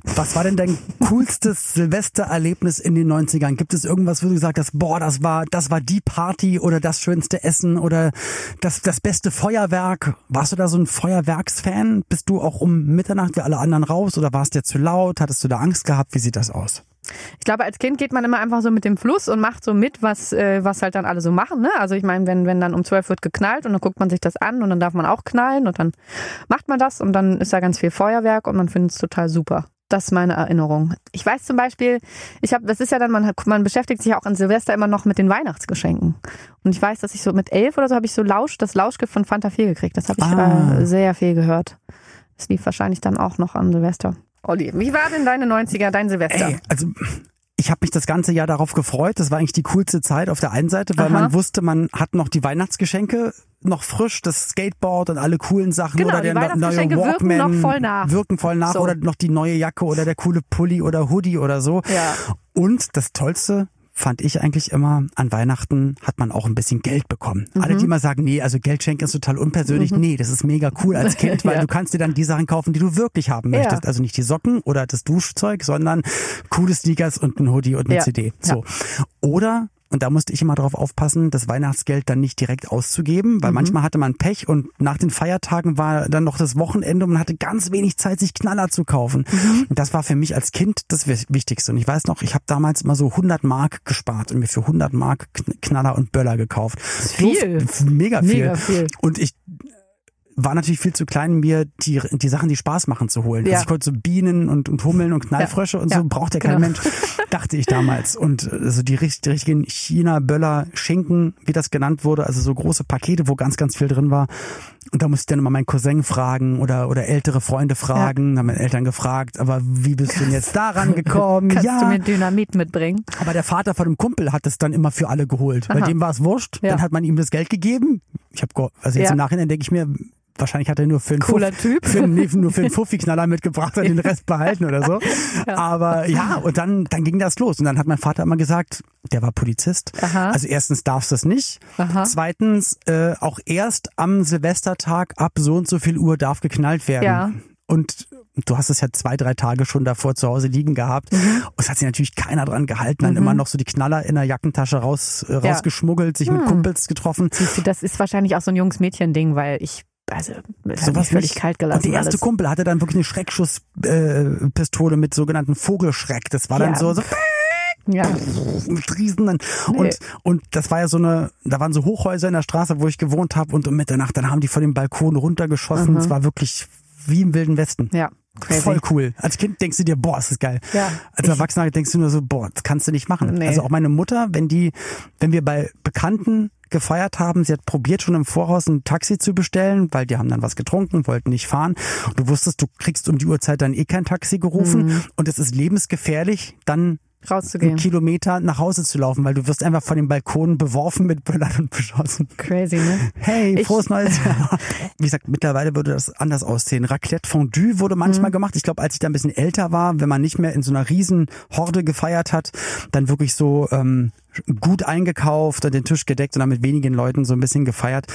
Was war denn dein *laughs* coolstes Silvestererlebnis in den 90ern? Gibt es irgendwas, wo du gesagt hast, boah, das war, das war die Party oder das schönste Essen oder das, das beste Feuerwerk? Warst du da so ein Feuerwerksfan? Bist du auch um Mitternacht wie alle anderen raus oder warst dir zu laut? Hattest du da Angst gehabt? Wie sieht das aus? Ich glaube, als Kind geht man immer einfach so mit dem Fluss und macht so mit, was, äh, was halt dann alle so machen. Ne? Also ich meine, wenn, wenn dann um 12 wird geknallt und dann guckt man sich das an und dann darf man auch knallen und dann macht man das und dann ist da ganz viel Feuerwerk und man findet es total super. Das ist meine Erinnerung. Ich weiß zum Beispiel, ich habe, das ist ja dann, man, man beschäftigt sich ja auch an Silvester immer noch mit den Weihnachtsgeschenken. Und ich weiß, dass ich so mit elf oder so habe ich so Lausch, das Lauschgift von Fanta 4 gekriegt. Das habe ich Ah. äh, sehr viel gehört. Das lief wahrscheinlich dann auch noch an Silvester. Olli, wie war denn deine 90er, dein Silvester? Ey, also ich habe mich das ganze Jahr darauf gefreut. Das war eigentlich die coolste Zeit auf der einen Seite, weil Aha. man wusste, man hat noch die Weihnachtsgeschenke noch frisch, das Skateboard und alle coolen Sachen Genau, oder die der ne- neue Weihnachtsgeschenke wirken Walkman noch voll nach. wirken voll nach So. oder noch die neue Jacke oder der coole Pulli oder Hoodie oder so. Ja. Und das Tollste fand ich eigentlich immer, an Weihnachten hat man auch ein bisschen Geld bekommen. Alle, Mhm. die immer sagen, nee, also Geld schenken ist total unpersönlich. Nee, das ist mega cool als *laughs* Kind, weil Ja. du kannst dir dann die Sachen kaufen, die du wirklich haben Ja. möchtest. Also nicht die Socken oder das Duschzeug, sondern coole Sneakers und ein Hoodie und eine Ja. CD. So. Oder und da musste ich immer drauf aufpassen, das Weihnachtsgeld dann nicht direkt auszugeben, Mhm. weil manchmal hatte man Pech und nach den Feiertagen war dann noch das Wochenende und man hatte ganz wenig Zeit, sich Knaller zu kaufen. Mhm. Und das war für mich als Kind das Wi- Wichtigste. Und ich weiß noch, ich habe damals immer so 100 Mark gespart und mir für 100 Mark Kn- Knaller und Böller gekauft. viel. So, mega viel. Mega viel. Und ich war natürlich viel zu klein, mir die, die Sachen, die Spaß machen, zu holen. Ja. Also ich konnte so Bienen und, und Hummeln und Knallfrösche und Ja. so, braucht ja kein Genau. Mensch. *laughs* dachte ich damals. Und also die richtigen China-Böller, Schinken, wie das genannt wurde, also so große Pakete, wo ganz, ganz viel drin war. Und da musste ich dann immer meinen Cousin fragen oder, oder ältere Freunde fragen, ja. haben meine Eltern gefragt, aber wie bist du denn jetzt daran gekommen? *laughs* Kannst ja. du mir Dynamit mitbringen? Aber der Vater von dem Kumpel hat es dann immer für alle geholt. Aha. Bei dem war es wurscht. Ja. Dann hat man ihm das Geld gegeben. Ich habe, also jetzt im Nachhinein denke ich mir, wahrscheinlich hat er nur für einen, Cooler Fuff, Typ. Für, nee, nur für einen *laughs* Fuffi-Knaller mitgebracht und den Rest behalten oder so. Ja. Aber ja, und dann, dann ging das los. Und dann hat mein Vater immer gesagt, der war Polizist. Aha. Also erstens darfst du es nicht. Aha. Zweitens, äh, auch erst am Silvestertag ab so und so viel Uhr darf geknallt werden. Ja. Und du hast es ja zwei, drei Tage schon davor zu Hause liegen gehabt. Mhm. Und es hat sich natürlich keiner dran gehalten. Dann mhm. immer noch so die Knaller in der Jackentasche raus, äh, rausgeschmuggelt, sich mit hm. Kumpels getroffen. Das ist wahrscheinlich auch so ein Jungs-Mädchen-Ding, weil ich also so was völlig kalt gelassen. Und der erste alles. Kumpel hatte dann wirklich eine Schreckschusspistole äh, mit sogenannten Vogelschreck. Das war dann ja. so, so ja. mit Riesen. Und, nee. und das war ja so eine, da waren so Hochhäuser in der Straße, wo ich gewohnt habe und um Mitternacht, dann haben die von dem Balkon runtergeschossen. Es war wirklich wie im Wilden Westen. Ja. Crazy. Voll cool. Als Kind denkst du dir, boah, ist das geil. Ja, Als Erwachsener denkst du nur so, boah, das kannst du nicht machen. Nee. Also auch meine Mutter, wenn die, wenn wir bei Bekannten gefeiert haben. Sie hat probiert schon im Voraus ein Taxi zu bestellen, weil die haben dann was getrunken, wollten nicht fahren. Du wusstest, du kriegst um die Uhrzeit dann eh kein Taxi gerufen mhm. und es ist lebensgefährlich, dann rauszugehen. Einen Kilometer nach Hause zu laufen, weil du wirst einfach von den Balkonen beworfen mit Böllern und beschossen. Crazy, ne? Hey, frohes ich, neues *laughs* Jahr. Wie gesagt, mittlerweile würde das anders aussehen. Raclette Fondue wurde manchmal mhm. gemacht. Ich glaube, als ich da ein bisschen älter war, wenn man nicht mehr in so einer riesen Horde gefeiert hat, dann wirklich so ähm, gut eingekauft und den Tisch gedeckt und dann mit wenigen Leuten so ein bisschen gefeiert.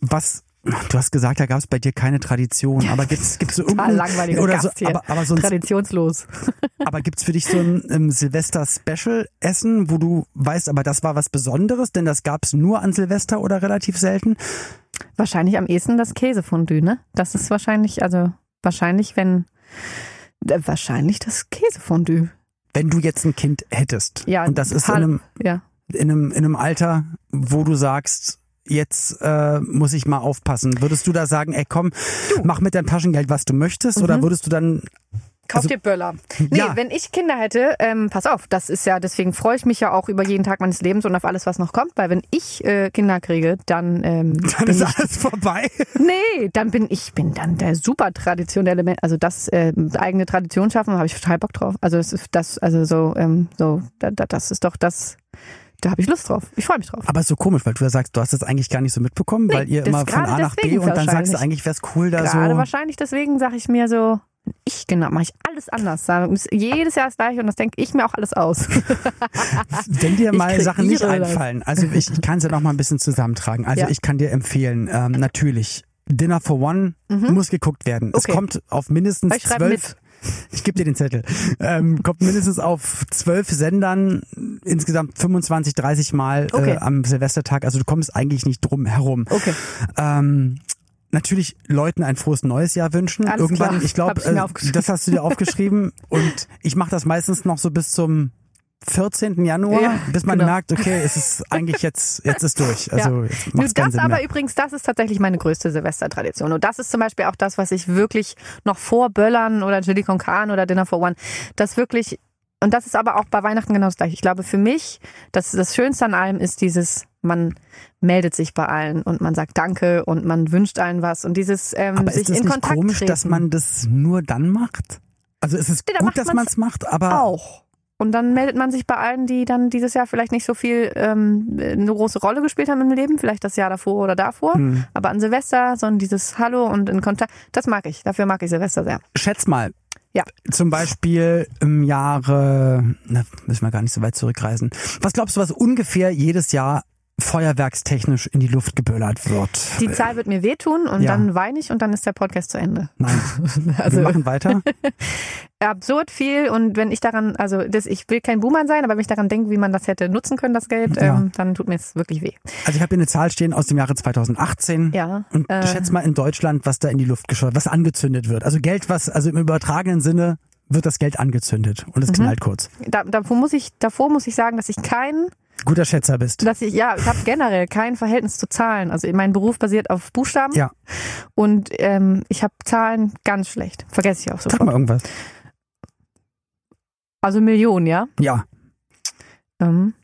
Was Du hast gesagt, da gab es bei dir keine Tradition, aber *laughs* gibt's gibt's so langweiliger oder so, aber, aber so ein, traditionslos. *laughs* aber gibt's für dich so ein ähm, Silvester Special Essen, wo du weißt, aber das war was Besonderes, denn das gab's nur an Silvester oder relativ selten? Wahrscheinlich am ehesten das Käsefondue, ne? Das ist wahrscheinlich, also wahrscheinlich, wenn äh, wahrscheinlich das Käsefondue wenn du jetzt ein Kind hättest ja, und das ist in einem, ja. in einem, in einem Alter, wo du sagst, jetzt äh, muss ich mal aufpassen. Würdest du da sagen, ey komm, du. mach mit deinem Taschengeld, was du möchtest? Mhm. Oder würdest du dann Kauf also, dir Böller. *laughs* Nee, ja. wenn ich Kinder hätte, ähm, pass auf, das ist ja, deswegen freue ich mich ja auch über jeden Tag meines Lebens und auf alles, was noch kommt, weil wenn ich äh, Kinder kriege, dann ähm, *laughs* Dann ist ich, alles vorbei. *laughs* Nee, dann bin ich bin dann der super traditionelle Mensch. Also das äh, eigene Tradition schaffen, habe ich total Bock drauf. Also das ist das, also so, ähm, so, da, das ist doch das da habe ich Lust drauf. Ich freue mich drauf. Aber ist so komisch, weil du ja sagst, du hast das eigentlich gar nicht so mitbekommen, nee, weil ihr immer von A nach B und dann sagst du eigentlich, wäre es cool da gerade so. Gerade wahrscheinlich, deswegen sage ich mir so, ich genau, mache ich alles anders. Jedes Jahr das gleiche und das denke ich mir auch alles aus. *laughs* Wenn dir mal Sachen nicht einfallen, also ich, ich kann es ja noch mal ein bisschen zusammentragen. Also ja. ich kann dir empfehlen, ähm, natürlich, Dinner for One mhm. muss geguckt werden. Okay. Es kommt auf mindestens zwölf. Ich gebe dir den Zettel. Ähm, kommt mindestens auf zwölf Sendern, insgesamt 25, 30 Mal äh, okay. äh, am Silvestertag. Also du kommst eigentlich nicht drum herum. Okay. Ähm, natürlich Leuten ein frohes neues Jahr wünschen. Alles Irgendwann, klar. ich glaube, äh, das hast du dir aufgeschrieben *laughs* und ich mache das meistens noch so bis zum 14. Januar, ja, bis man genau. merkt, okay, es ist eigentlich jetzt, jetzt ist durch. *laughs* Also ja. jetzt macht's das Sinn aber mehr. übrigens, das ist tatsächlich meine größte Silvestertradition. Und das ist zum Beispiel auch das, was ich wirklich noch vor Böllern oder Chili con Carne oder Dinner for One, das wirklich, und das ist aber auch bei Weihnachten genau das gleiche. Ich glaube, für mich, das, das Schönste an allem ist dieses, man meldet sich bei allen und man sagt Danke und man wünscht allen was und dieses ähm, aber sich ist das in nicht Kontakt komisch, treten. dass man das nur dann macht? Also es ist da gut, dass man es macht, aber auch. Und dann meldet man sich bei allen, die dann dieses Jahr vielleicht nicht so viel ähm, eine große Rolle gespielt haben im Leben, vielleicht das Jahr davor oder davor. Hm. Aber an Silvester, sondern dieses Hallo und in Kontakt, das mag ich. Dafür mag ich Silvester sehr. schätz mal. Ja. Zum Beispiel im Jahre, na, müssen wir gar nicht so weit zurückreisen. Was glaubst du, was ungefähr jedes Jahr feuerwerkstechnisch in die Luft geböllert wird? Die Zahl wird mir wehtun und Ja. dann weine ich und dann ist der Podcast zu Ende. Nein. *laughs* Also wir machen weiter. *laughs* absurd viel und wenn ich daran, also das, ich will kein Buhmann sein, aber wenn ich daran denke, wie man das hätte nutzen können, das Geld, Ja. ähm, dann tut mir es wirklich weh. Also ich habe hier eine Zahl stehen aus dem Jahre 2018. Ja. Und äh, schätz mal in Deutschland, was da in die Luft geschossen, was angezündet wird. Also Geld, was, also im übertragenen Sinne wird das Geld angezündet und es Mhm. knallt kurz. da, davor muss ich, davor muss ich sagen, dass ich kein Guter Schätzer bist. dass ich, ja, ich habe generell kein Verhältnis zu Zahlen. Also mein Beruf basiert auf Buchstaben. Ja. Und ähm, ich habe Zahlen ganz schlecht. Vergesse ich auch Sag sofort. mal irgendwas. Also Millionen, ja? Ja. Ähm,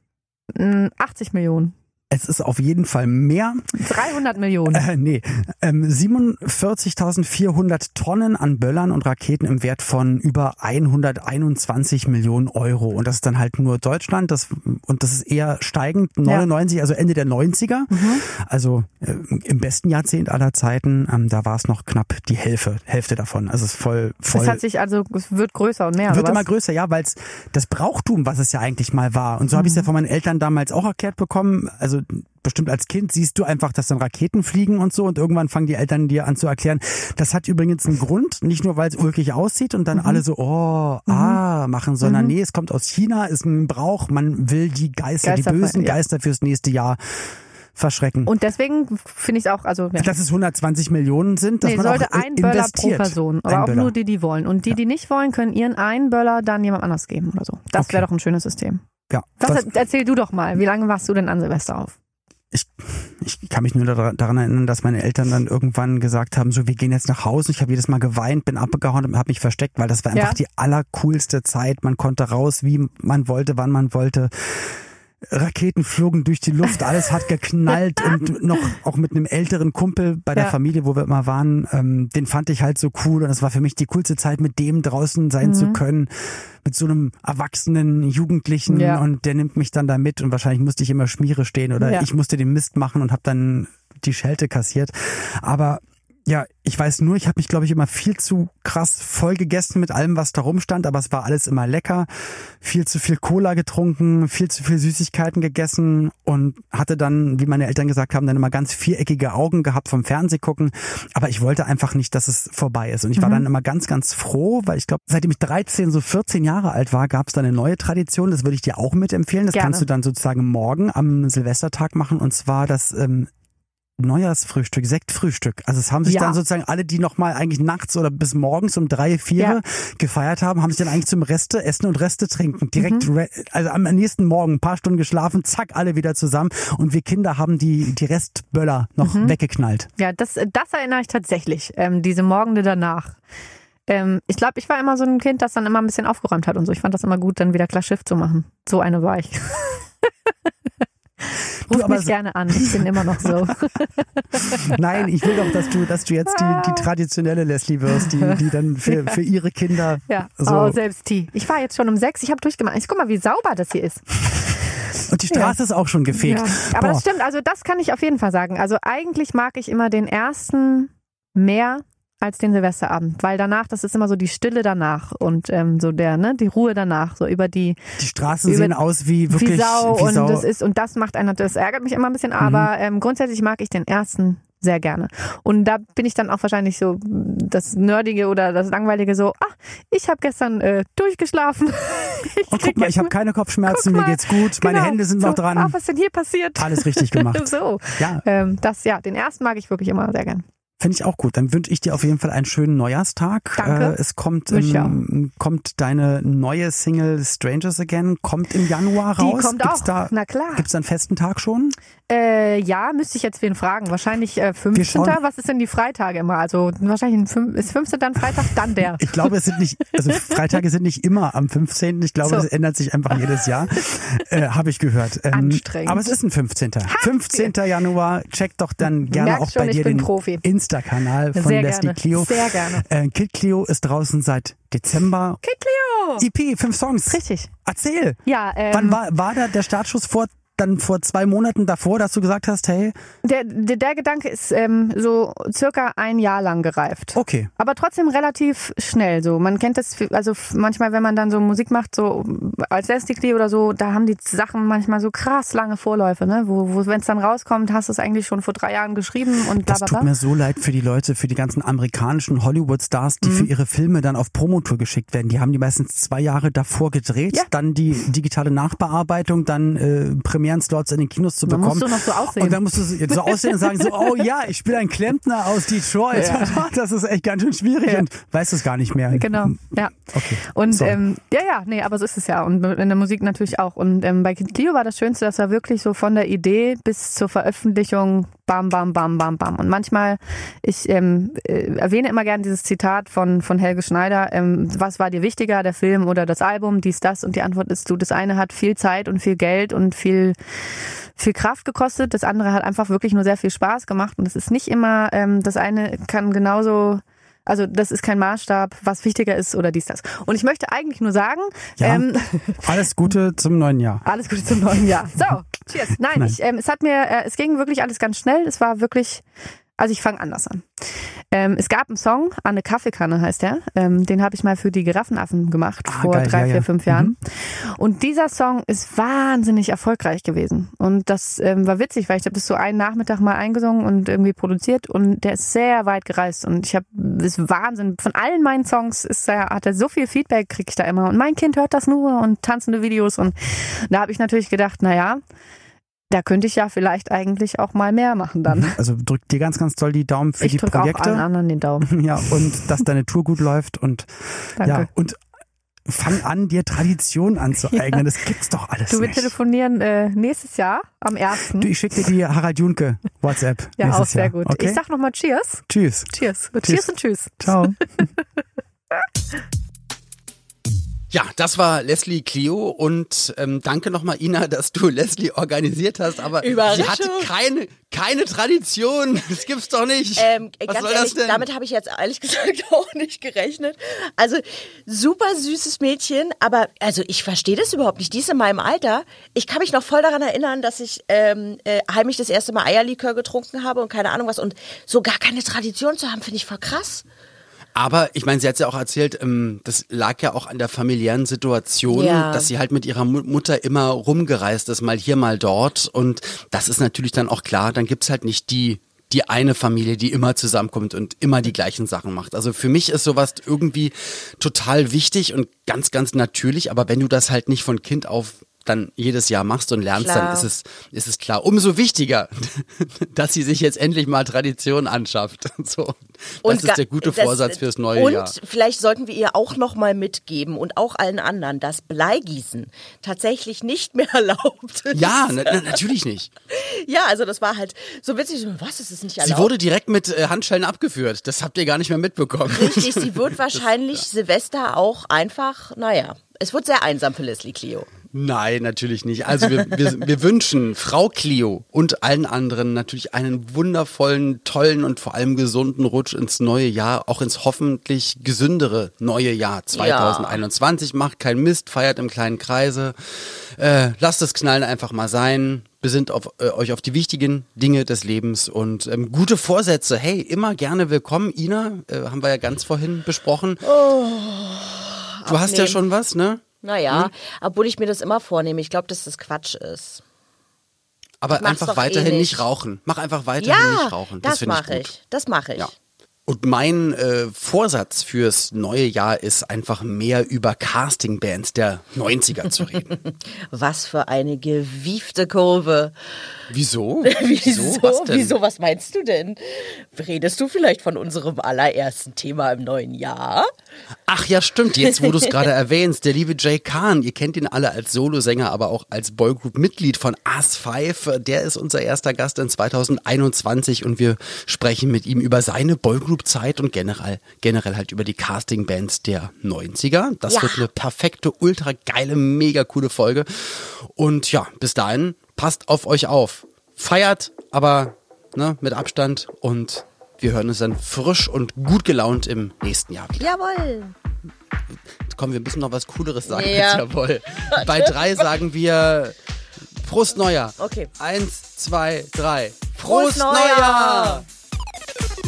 80 Millionen. Es ist auf jeden Fall mehr. 300 Millionen. Äh, nee, ähm, 47.400 Tonnen an Böllern und Raketen im Wert von über 121 Millionen Euro. Und das ist dann halt nur Deutschland. Das, und das ist eher steigend. 99, ja. also Ende der 90er. Mhm. Also äh, im besten Jahrzehnt aller Zeiten. Ähm, da war es noch knapp die Hälfte, Hälfte davon. Also es ist voll, voll. Es hat sich also, es wird größer und mehr. Wird immer größer, ja, weil es das Brauchtum, was es ja eigentlich mal war. Und so mhm. habe ich es ja von meinen Eltern damals auch erklärt bekommen. Also bestimmt als Kind siehst du einfach, dass dann Raketen fliegen und so und irgendwann fangen die Eltern dir an zu erklären, das hat übrigens einen Grund, nicht nur weil es ulkig aussieht und dann mhm. alle so, oh, mhm. ah, machen, sondern mhm. nee, es kommt aus China, ist ein Brauch, man will die Geister, Geister die bösen ja. Geister fürs nächste Jahr verschrecken. Und deswegen finde ich es auch, also ja. dass es 120 Millionen sind, dass nee, man sollte auch ein Böller pro Person, aber auch nur die, die wollen. Und die, ja. die nicht wollen, können ihren einen Böller dann jemand anders geben oder so. Das okay. wäre doch ein schönes System. Ja. Was, erzähl du doch mal, wie lange warst du denn an Silvester auf? ich, ich kann mich nur daran erinnern, dass meine Eltern dann irgendwann gesagt haben, so wir gehen jetzt nach Hause. Ich habe jedes Mal geweint, bin abgehauen und habe mich versteckt, weil das war einfach ja. die allercoolste Zeit. Man konnte raus, wie man wollte, wann man wollte. Raketen flogen durch die Luft, alles hat geknallt *laughs* und noch auch mit einem älteren Kumpel bei der ja. Familie, wo wir immer waren, ähm, den fand ich halt so cool und es war für mich die coolste Zeit, mit dem draußen sein mhm. zu können, mit so einem erwachsenen Jugendlichen ja. und der nimmt mich dann da mit und wahrscheinlich musste ich immer Schmiere stehen oder ja. ich musste den Mist machen und habe dann die Schelte kassiert. Aber ja, ich weiß nur, ich habe mich, glaube ich, immer viel zu krass voll gegessen mit allem, was da rumstand, aber es war alles immer lecker. Viel zu viel Cola getrunken, viel zu viel Süßigkeiten gegessen und hatte dann, wie meine Eltern gesagt haben, dann immer ganz viereckige Augen gehabt vom Fernsehgucken. Aber ich wollte einfach nicht, dass es vorbei ist. Und ich war mhm. dann immer ganz, ganz froh, weil ich glaube, seitdem ich 13, so 14 Jahre alt war, gab es dann eine neue Tradition. Das würde ich dir auch mitempfehlen. Das Gerne. kannst du dann sozusagen morgen am Silvestertag machen. Und zwar das ähm, Neujahrsfrühstück, Sektfrühstück. Also es haben sich ja. dann sozusagen alle, die nochmal eigentlich nachts oder bis morgens um drei, vier ja. gefeiert haben, haben sich dann eigentlich zum Reste essen und Reste trinken. Direkt, mhm. also am nächsten Morgen ein paar Stunden geschlafen, zack, alle wieder zusammen. Und wir Kinder haben die, die Restböller noch mhm. weggeknallt. Ja, das, das erinnere ich tatsächlich, ähm, diese Morgende danach. Ähm, ich glaube, ich war immer so ein Kind, das dann immer ein bisschen aufgeräumt hat und so. Ich fand das immer gut, dann wieder klar Schiff zu machen. So eine war ich. *laughs* *laughs* Ruf mich gerne an, ich bin immer noch so. *laughs* Nein, ich will doch, dass du, dass du jetzt die, die traditionelle Leslie wirst, die, die dann für, für ihre Kinder. Ja, so. oh, selbst die. Ich war jetzt schon um sechs, ich habe durchgemacht. Ich guck mal, wie sauber das hier ist. Und die Straße ja. ist auch schon gefegt. Ja. Aber Boah. das stimmt, also das kann ich auf jeden Fall sagen. Also eigentlich mag ich immer den ersten mehr als den Silvesterabend, weil danach, das ist immer so die Stille danach und ähm, so der, ne, die Ruhe danach, so über die. Die Straßen sehen aus wie wirklich wie Sau, wie Sau. und das ist und das macht einen, das ärgert mich immer ein bisschen, aber mhm. ähm, grundsätzlich mag ich den ersten sehr gerne. Und da bin ich dann auch wahrscheinlich so das Nerdige oder das Langweilige so, ach, ich habe gestern äh, durchgeschlafen. *laughs* ich und guck mal, ich habe keine Kopfschmerzen, mir geht's gut, meine genau. Hände sind so, noch dran. Ach, was ist denn hier passiert? Alles richtig *laughs* gemacht. so. Ja. Ähm, das, ja, den ersten mag ich wirklich immer sehr gern. Finde ich auch gut. Dann wünsche ich dir auf jeden Fall einen schönen Neujahrstag. Danke. Äh, es kommt, ähm, kommt deine neue Single Strangers Again, kommt im Januar raus. Die kommt gibt's auch. Da, Na klar. Gibt es einen festen Tag schon? Äh, ja, müsste ich jetzt wen fragen. Wahrscheinlich äh, 15. Was ist denn die Freitage immer? Also wahrscheinlich ist 15. dann Freitag, dann der. ich glaube, es sind nicht, also Freitage sind nicht immer am 15. Ich glaube, so. das ändert sich einfach jedes Jahr. Äh, Habe ich gehört. Ähm, Anstrengend. Aber es ist ein 15. Ha, 15. Januar. Checkt doch dann gerne auch bei dir den Profi. Insta-Kanal von Sehr Leslie gerne. Clio. Sehr gerne. Äh, Kid Clio ist draußen seit Dezember. Kid Clio! EP, fünf Songs. Richtig. Erzähl. Ja, ähm, Wann war, war da der Startschuss vor dann vor zwei Monaten davor, dass du gesagt hast, hey? Der, der, der Gedanke ist ähm, so circa ein Jahr lang gereift. Okay. Aber trotzdem relativ schnell so. Man kennt das, also manchmal, wenn man dann so Musik macht, so als Leslie oder so, da haben die Sachen manchmal so krass lange Vorläufe, ne? Wo, wo wenn es dann rauskommt, hast du es eigentlich schon vor drei Jahren geschrieben und bla, bla, bla. Das tut mir so leid für die Leute, für die ganzen amerikanischen Hollywood-Stars, die mhm. für ihre Filme dann auf Promotour geschickt werden. Die haben die meistens zwei Jahre davor gedreht, ja. dann die digitale Nachbearbeitung, dann äh, Premieren-Slots in den Kinos zu bekommen. Dann musst du noch so aussehen. Und dann musst du so *laughs* aussehen und sagen so, oh ja, ich spiele ein Klempner aus Detroit. Ja. *laughs* Das ist echt ganz schön schwierig ja. und weißt es gar nicht mehr. Genau, ja. Okay. Und so. ähm, ja, ja, nee, aber so ist es ja. Und in der Musik natürlich auch. Und ähm, bei Clio war das Schönste, dass er wirklich so von der Idee bis zur Veröffentlichung bam, bam, bam, bam, bam. Und manchmal, ich ähm, äh, erwähne immer gerne dieses Zitat von, von Helge Schneider, ähm, was war dir wichtiger, der Film oder das Album, dies, das? Und die Antwort ist du, das eine hat viel Zeit und viel Geld und viel viel Kraft gekostet, das andere hat einfach wirklich nur sehr viel Spaß gemacht und es ist nicht immer, ähm, das eine kann genauso also das ist kein Maßstab, was wichtiger ist oder dies, das. Und ich möchte eigentlich nur sagen, Ja. ähm, *laughs* Alles Gute zum neuen Jahr. alles Gute zum neuen Jahr. So, cheers. Nein, Nein. Ich, ähm, es hat mir, äh, es ging wirklich alles ganz schnell. Es war wirklich, also ich fange anders an. Ähm, es gab einen Song, Anne Kaffeekanne heißt der. Ähm, den habe ich mal für die Giraffenaffen gemacht Ah, vor geil, drei, ja, vier, ja. fünf Jahren. Und dieser Song ist wahnsinnig erfolgreich gewesen. Und das ähm, war witzig, weil ich habe das so einen Nachmittag mal eingesungen und irgendwie produziert und der ist sehr weit gereist und ich habe ist Wahnsinn. Von allen meinen Songs ist er, hat er so viel Feedback kriege ich da immer und mein Kind hört das nur und tanzende Videos und da habe ich natürlich gedacht, naja, da könnte ich ja vielleicht eigentlich auch mal mehr machen dann. Also drück dir ganz, ganz doll die Daumen für Ich die auch allen Projekte. anderen den Daumen. *laughs* Ja, und dass deine Tour gut läuft und Danke. ja, und fang an, dir Tradition anzueignen. *laughs* Das gibt's doch alles Du, wir nicht. telefonieren äh, nächstes Jahr am 1. Du, ich schicke dir die Harald Junke WhatsApp. *laughs* ja, auch sehr Jahr. gut. Okay? Ich sag nochmal Cheers. Tschüss. Cheers. Tschüss. Cheers und Tschüss. Ciao. Ja, das war Leslie Clio und ähm, danke nochmal, Ina, *laughs* dass du Leslie organisiert hast, aber sie hatte keine, keine Tradition. *laughs* Das gibt's doch nicht. Ähm, Was ganz soll ehrlich, das denn? damit habe ich jetzt ehrlich *laughs* gesagt auch nicht gerechnet. Also super süßes Mädchen, aber also ich verstehe das überhaupt nicht. Die ist in meinem Alter. Ich kann mich noch voll daran erinnern, dass ich ähm, äh, heimlich das erste Mal Eierlikör getrunken habe und keine Ahnung was. Und so gar keine Tradition zu haben, finde ich voll krass. Aber ich meine, sie hat ja auch erzählt, ähm, das lag ja auch an der familiären Situation, Ja. dass sie halt mit ihrer Mu- Mutter immer rumgereist ist, mal hier, mal dort. Und das ist natürlich dann auch klar, dann gibt's halt nicht die die eine Familie, die immer zusammenkommt und immer die gleichen Sachen macht. Also für mich ist sowas irgendwie total wichtig und ganz, ganz natürlich. Aber wenn du das halt nicht von Kind auf dann jedes Jahr machst und lernst, Klar. dann ist es, ist es klar. Umso wichtiger, *laughs* dass sie sich jetzt endlich mal Tradition anschafft. *laughs* So. Das ga- ist der gute das- Vorsatz fürs neue und Jahr. vielleicht sollten wir ihr auch noch mal mitgeben und auch allen anderen, dass Bleigießen tatsächlich nicht mehr *laughs* erlaubt ist. Ja, na, na, natürlich nicht. Ja, also das war halt so witzig. Was ist es nicht erlaubt? Sie wurde direkt mit äh, Handschellen abgeführt. Das habt ihr gar nicht mehr mitbekommen. Richtig, sie wird wahrscheinlich Silvester auch einfach, naja, es wird sehr einsam für Leslie Clio. Nein, natürlich nicht. Also wir, wir, *laughs* wir wünschen Frau Clio und allen anderen natürlich einen wundervollen, tollen und vor allem gesunden Rutsch ins neue Jahr, auch ins hoffentlich gesündere neue Jahr 2021. Macht keinen Mist, feiert im kleinen Kreise. Äh, lasst das Knallen einfach mal sein. Besinnt auf, äh, euch auf die wichtigen Dinge des Lebens und ähm, gute Vorsätze. Hey, immer gerne willkommen. Ina, äh, haben wir ja ganz vorhin besprochen. Du hast ja schon was, ne? Naja, obwohl ich mir das immer vornehme. Ich glaube, dass das Quatsch ist. Aber einfach eh weiterhin nicht. nicht rauchen. Mach einfach weiterhin Ja, nicht rauchen. Das, das finde ich mache ich. Das mache ich. Ja. Und mein äh, Vorsatz fürs neue Jahr ist einfach mehr über Castingbands der 90er zu reden. *laughs* Was für eine gewiefte Kurve. Wieso? *laughs* Wieso? Was denn? Wieso? Was meinst du denn? Redest du vielleicht von unserem allerersten Thema im neuen Jahr? Ach ja, stimmt. Jetzt, wo du es *laughs* gerade erwähnst, der liebe Jay Kahn, ihr kennt ihn alle als Solosänger, aber auch als Boygroup-Mitglied von Us 5. Der ist unser erster Gast in 2021 und wir sprechen mit ihm über seine Boygroup-Zeit und generell, generell halt über die Castingbands der 90er. Das Ja. wird eine perfekte, ultra geile, mega coole Folge. Und ja, bis dahin, passt auf euch auf. Feiert, aber ne, mit Abstand und wir hören uns dann frisch und gut gelaunt im nächsten Jahr wieder. Jawohl. Komm, wir müssen noch was Cooleres sagen Ja. als jawohl. *laughs* Bei drei sagen wir Prost Neujahr. Okay. Eins, zwei, drei. Prost Neujahr!